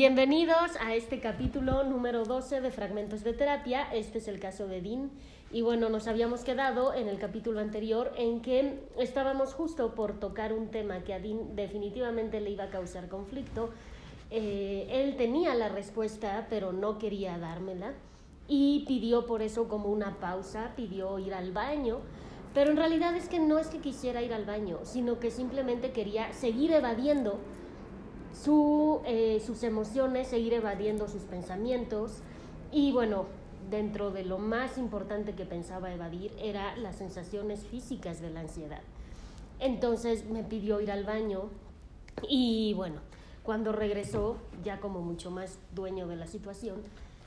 Bienvenidos a este capítulo número 12 de Fragmentos de Terapia. Este es el caso de Dean. Y bueno, nos habíamos quedado en el capítulo anterior en que estábamos justo por tocar un tema que a Dean definitivamente le iba a causar conflicto. Eh, él tenía la respuesta, pero no quería dármela. Y pidió por eso como una pausa, pidió ir al baño. Pero en realidad es que no es que quisiera ir al baño, sino que simplemente quería seguir evadiendo su, eh, sus emociones, seguir evadiendo sus pensamientos y bueno, dentro de lo más importante que pensaba evadir era las sensaciones físicas de la ansiedad. Entonces me pidió ir al baño y bueno, cuando regresó, ya como mucho más dueño de la situación,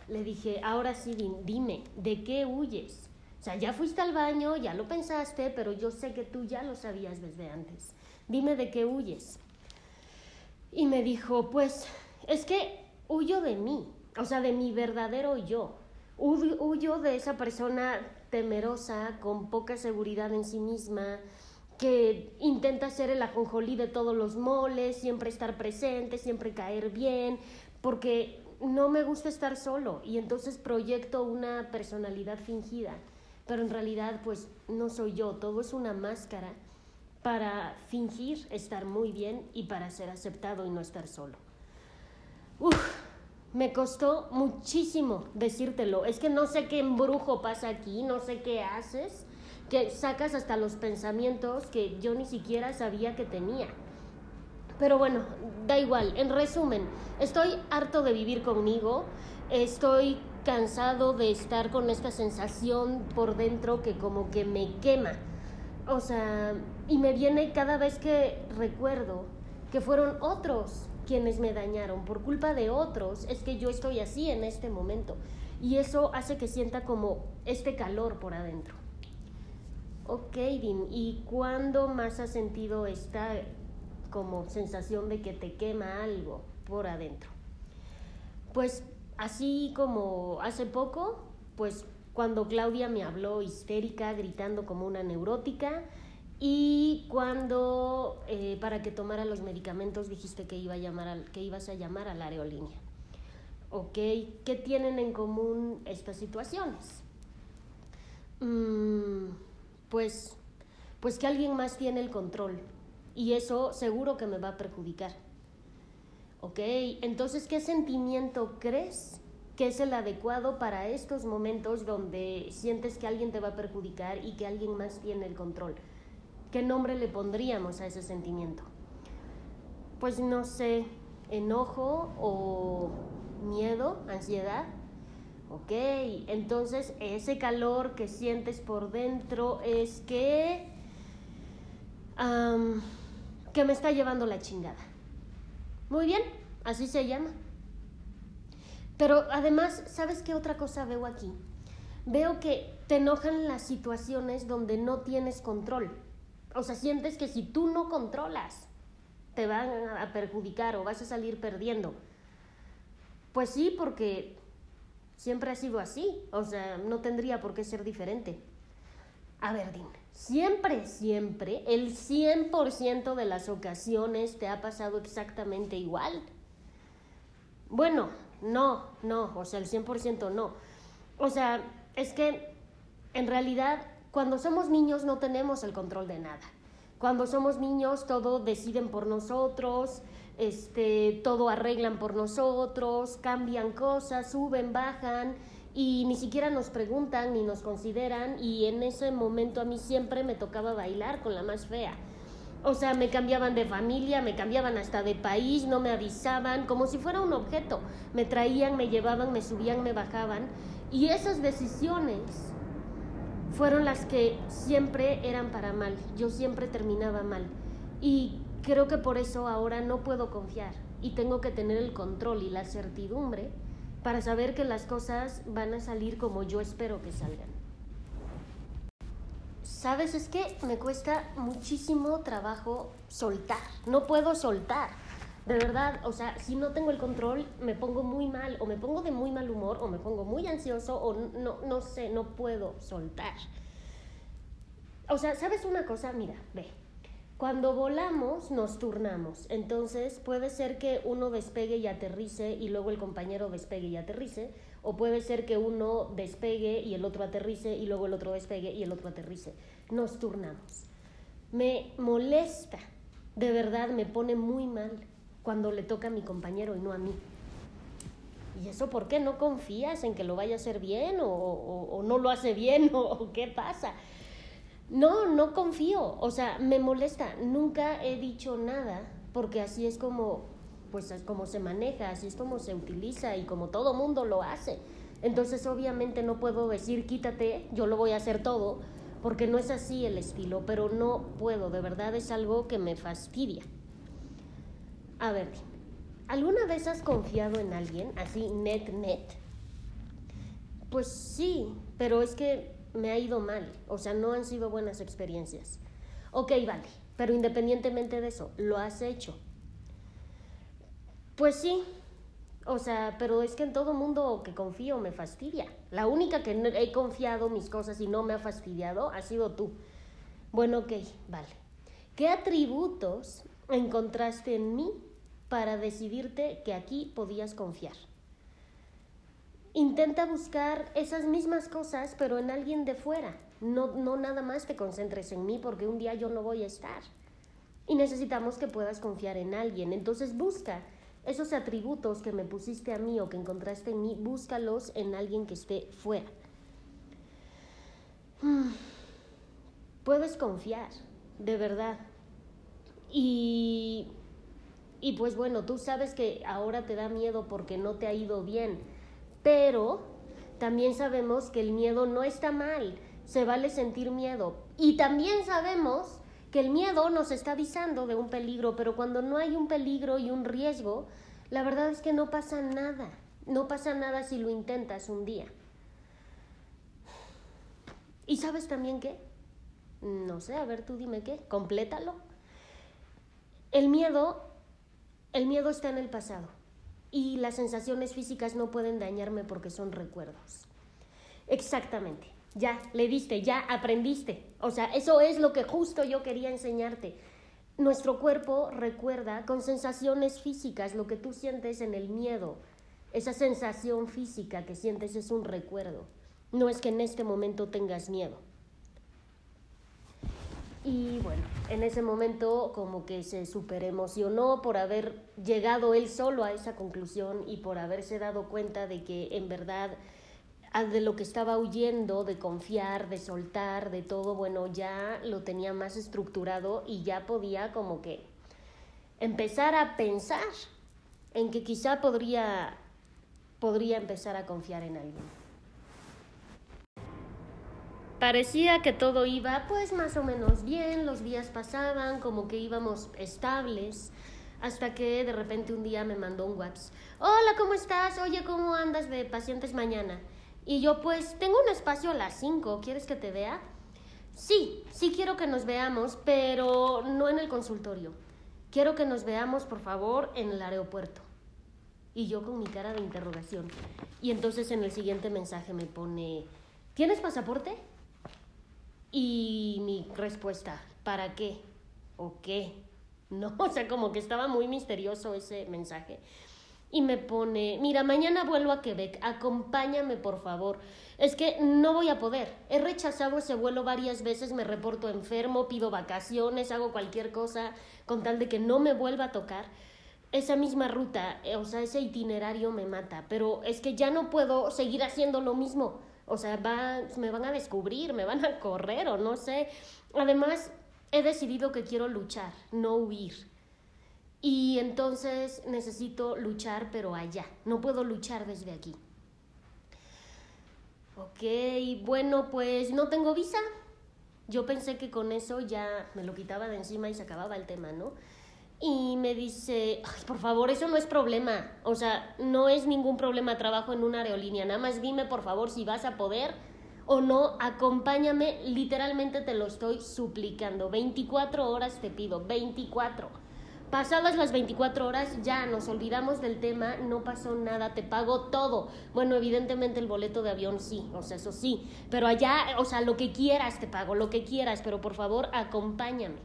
le dije, ahora sí, dime, ¿de qué huyes? O sea, ya fuiste al baño, ya lo pensaste, pero yo sé que tú ya lo sabías desde antes. Dime de qué huyes. Y me dijo, pues es que huyo de mí, o sea, de mi verdadero yo. Huyo de esa persona temerosa, con poca seguridad en sí misma, que intenta ser el ajonjolí de todos los moles, siempre estar presente, siempre caer bien, porque no me gusta estar solo y entonces proyecto una personalidad fingida, pero en realidad pues no soy yo, todo es una máscara para fingir estar muy bien y para ser aceptado y no estar solo. Uf, me costó muchísimo decírtelo. Es que no sé qué embrujo pasa aquí, no sé qué haces, que sacas hasta los pensamientos que yo ni siquiera sabía que tenía. Pero bueno, da igual. En resumen, estoy harto de vivir conmigo, estoy cansado de estar con esta sensación por dentro que como que me quema o sea, y me viene cada vez que recuerdo que fueron otros quienes me dañaron, por culpa de otros es que yo estoy así en este momento. Y eso hace que sienta como este calor por adentro. Ok, Dean, ¿y cuándo más has sentido esta como sensación de que te quema algo por adentro? Pues así como hace poco, pues cuando Claudia me habló histérica, gritando como una neurótica, y cuando eh, para que tomara los medicamentos dijiste que, iba a llamar al, que ibas a llamar a la aerolínea. ¿Ok? ¿Qué tienen en común estas situaciones? Mm, pues, pues que alguien más tiene el control y eso seguro que me va a perjudicar. ¿Ok? Entonces, ¿qué sentimiento crees que es el adecuado para estos momentos donde sientes que alguien te va a perjudicar y que alguien más tiene el control. ¿Qué nombre le pondríamos a ese sentimiento? Pues no sé, enojo o miedo, ansiedad. Ok, entonces ese calor que sientes por dentro es que... que me está llevando la chingada. Muy bien, así se llama. Pero además, ¿sabes qué otra cosa veo aquí? Veo que te enojan las situaciones donde no tienes control. O sea, sientes que si tú no controlas, te van a perjudicar o vas a salir perdiendo. Pues sí, porque siempre ha sido así. O sea, no tendría por qué ser diferente. A ver, siempre, siempre, el 100% de las ocasiones te ha pasado exactamente igual. Bueno, no, no, o sea, el 100% no. O sea, es que en realidad cuando somos niños no tenemos el control de nada. Cuando somos niños todo deciden por nosotros, este, todo arreglan por nosotros, cambian cosas, suben, bajan y ni siquiera nos preguntan ni nos consideran y en ese momento a mí siempre me tocaba bailar con la más fea. O sea, me cambiaban de familia, me cambiaban hasta de país, no me avisaban, como si fuera un objeto. Me traían, me llevaban, me subían, me bajaban. Y esas decisiones fueron las que siempre eran para mal. Yo siempre terminaba mal. Y creo que por eso ahora no puedo confiar y tengo que tener el control y la certidumbre para saber que las cosas van a salir como yo espero que salgan. Sabes, es que me cuesta muchísimo trabajo soltar. No puedo soltar. De verdad, o sea, si no tengo el control, me pongo muy mal, o me pongo de muy mal humor, o me pongo muy ansioso, o no, no sé, no puedo soltar. O sea, ¿sabes una cosa? Mira, ve. Cuando volamos nos turnamos, entonces puede ser que uno despegue y aterrice y luego el compañero despegue y aterrice, o puede ser que uno despegue y el otro aterrice y luego el otro despegue y el otro aterrice. Nos turnamos. Me molesta, de verdad me pone muy mal cuando le toca a mi compañero y no a mí. ¿Y eso por qué? ¿No confías en que lo vaya a hacer bien o, no lo hace bien o qué pasa? No, no confío, o sea, me molesta, nunca he dicho nada, porque así es como, pues es como se maneja, así es como se utiliza y como todo mundo lo hace. Entonces obviamente no puedo decir quítate, yo lo voy a hacer todo, porque no es así el estilo, pero no puedo, de verdad es algo que me fastidia. A ver, ¿alguna vez has confiado en alguien así net net? Pues sí, pero es que me ha ido mal, o sea, no han sido buenas experiencias. Ok, vale, pero independientemente de eso, ¿lo has hecho? Pues sí, o sea, pero es que en todo mundo que confío me fastidia. La única que he confiado mis cosas y no me ha fastidiado ha sido tú. Bueno, ok, vale. ¿Qué atributos encontraste en mí para decidirte que aquí podías confiar? intenta buscar esas mismas cosas, pero en alguien de fuera. No, no nada más te concentres en mí porque un día yo no voy a estar. Y necesitamos que puedas confiar en alguien. Entonces busca esos atributos que me pusiste a mí o que encontraste en mí, búscalos en alguien que esté fuera. Hmm. Puedes confiar, de verdad. Y, y pues bueno, tú sabes que ahora te da miedo porque no te ha ido bien pero también sabemos que el miedo no está mal, se vale sentir miedo. Y también sabemos que el miedo nos está avisando de un peligro, pero cuando no hay un peligro y un riesgo, la verdad es que no pasa nada. No pasa nada si lo intentas un día. ¿Y sabes también qué? No sé, a ver tú dime qué, complétalo. El miedo, el miedo está en el pasado y las sensaciones físicas no pueden dañarme porque son recuerdos. Exactamente, ya le diste, ya aprendiste. O sea, eso es lo que justo yo quería enseñarte. Nuestro cuerpo recuerda con sensaciones físicas lo que tú sientes en el miedo. Esa sensación física que sientes es un recuerdo. No es que en este momento tengas miedo. Y bueno, en ese momento como que se super emocionó por haber llegado él solo a esa conclusión y por haberse dado cuenta de que en verdad de lo que estaba huyendo, de confiar, de soltar, de todo, bueno, ya lo tenía más estructurado y ya podía como que empezar a pensar en que quizá podría, podría empezar a confiar en alguien. Parecía que todo iba pues más o menos bien, los días pasaban, como que íbamos estables, hasta que de repente un día me mandó un WhatsApp. Hola, ¿cómo estás? Oye, ¿cómo andas de pacientes mañana? Y yo pues tengo un espacio a las 5, ¿quieres que te vea? Sí, sí quiero que nos veamos, pero no en el consultorio. Quiero que nos veamos, por favor, en el aeropuerto. Y yo con mi cara de interrogación. Y entonces en el siguiente mensaje me pone, ¿tienes pasaporte? Y mi respuesta, ¿para qué? ¿O qué? No, o sea, como que estaba muy misterioso ese mensaje. Y me pone, mira, mañana vuelvo a Quebec, acompáñame por favor. Es que no voy a poder. He rechazado ese vuelo varias veces, me reporto enfermo, pido vacaciones, hago cualquier cosa con tal de que no me vuelva a tocar. Esa misma ruta, eh, o sea, ese itinerario me mata, pero es que ya no puedo seguir haciendo lo mismo. O sea, va, me van a descubrir, me van a correr o no sé. Además, he decidido que quiero luchar, no huir. Y entonces necesito luchar, pero allá. No puedo luchar desde aquí. Ok, bueno, pues no tengo visa. Yo pensé que con eso ya me lo quitaba de encima y se acababa el tema, ¿no? y me dice, por favor, eso no es problema, o sea, no es ningún problema trabajo en una aerolínea, nada más dime por favor si vas a poder o no, acompáñame, literalmente te lo estoy suplicando, 24 horas te pido, 24. Pasadas las 24 horas ya nos olvidamos del tema, no pasó nada, te pago todo. Bueno, evidentemente el boleto de avión sí, o sea, eso sí, pero allá, o sea, lo que quieras te pago, lo que quieras, pero por favor acompáñame.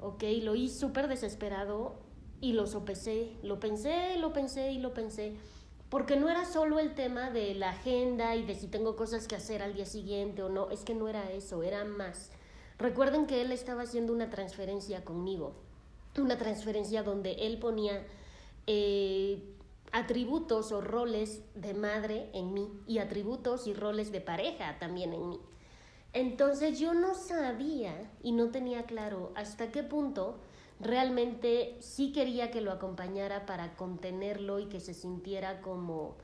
¿ok? Lo hice súper desesperado y lo sopesé, lo pensé, lo pensé y lo pensé, porque no era solo el tema de la agenda y de si tengo cosas que hacer al día siguiente o no, es que no era eso, era más. Recuerden que él estaba haciendo una transferencia conmigo, una transferencia donde él ponía eh, atributos o roles de madre en mí y atributos y roles de pareja también en mí. Entonces yo no sabía y no tenía claro hasta qué punto realmente sí quería que lo acompañara para contenerlo y que se sintiera como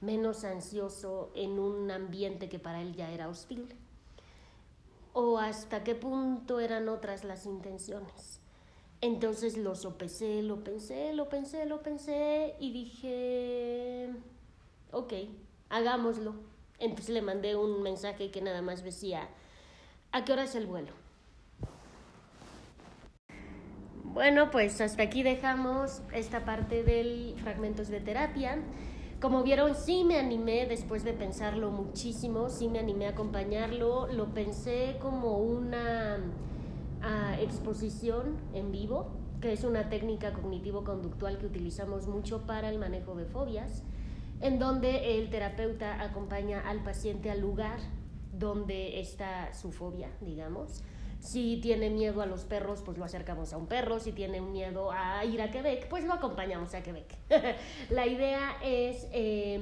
menos ansioso en un ambiente que para él ya era hostil. O hasta qué punto eran otras las intenciones. Entonces lo sopesé, lo pensé, lo pensé, lo pensé y dije, ok, hagámoslo. Entonces le mandé un mensaje que nada más decía, ¿a qué hora es el vuelo? Bueno, pues hasta aquí dejamos esta parte del fragmentos de terapia. Como vieron, sí me animé después de pensarlo muchísimo, sí me animé a acompañarlo, lo pensé como una exposición en vivo, que es una técnica cognitivo-conductual que utilizamos mucho para el manejo de fobias, en donde el terapeuta acompaña al paciente al lugar donde está su fobia, digamos. Si tiene miedo a los perros, pues lo acercamos a un perro. Si tiene miedo a ir a Quebec, pues lo acompañamos a Quebec. La idea es eh,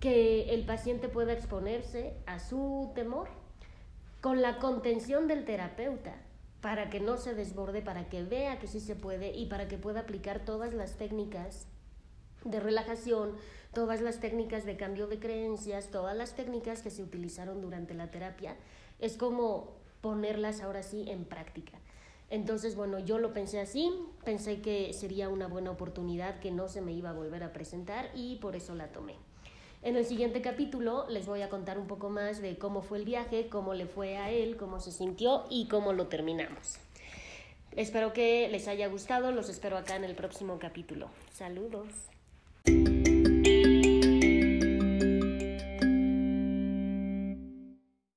que el paciente pueda exponerse a su temor con la contención del terapeuta para que no se desborde, para que vea que sí se puede y para que pueda aplicar todas las técnicas de relajación, todas las técnicas de cambio de creencias, todas las técnicas que se utilizaron durante la terapia. Es como ponerlas ahora sí en práctica. Entonces, bueno, yo lo pensé así, pensé que sería una buena oportunidad que no se me iba a volver a presentar y por eso la tomé. En el siguiente capítulo les voy a contar un poco más de cómo fue el viaje, cómo le fue a él, cómo se sintió y cómo lo terminamos. Espero que les haya gustado, los espero acá en el próximo capítulo. Saludos.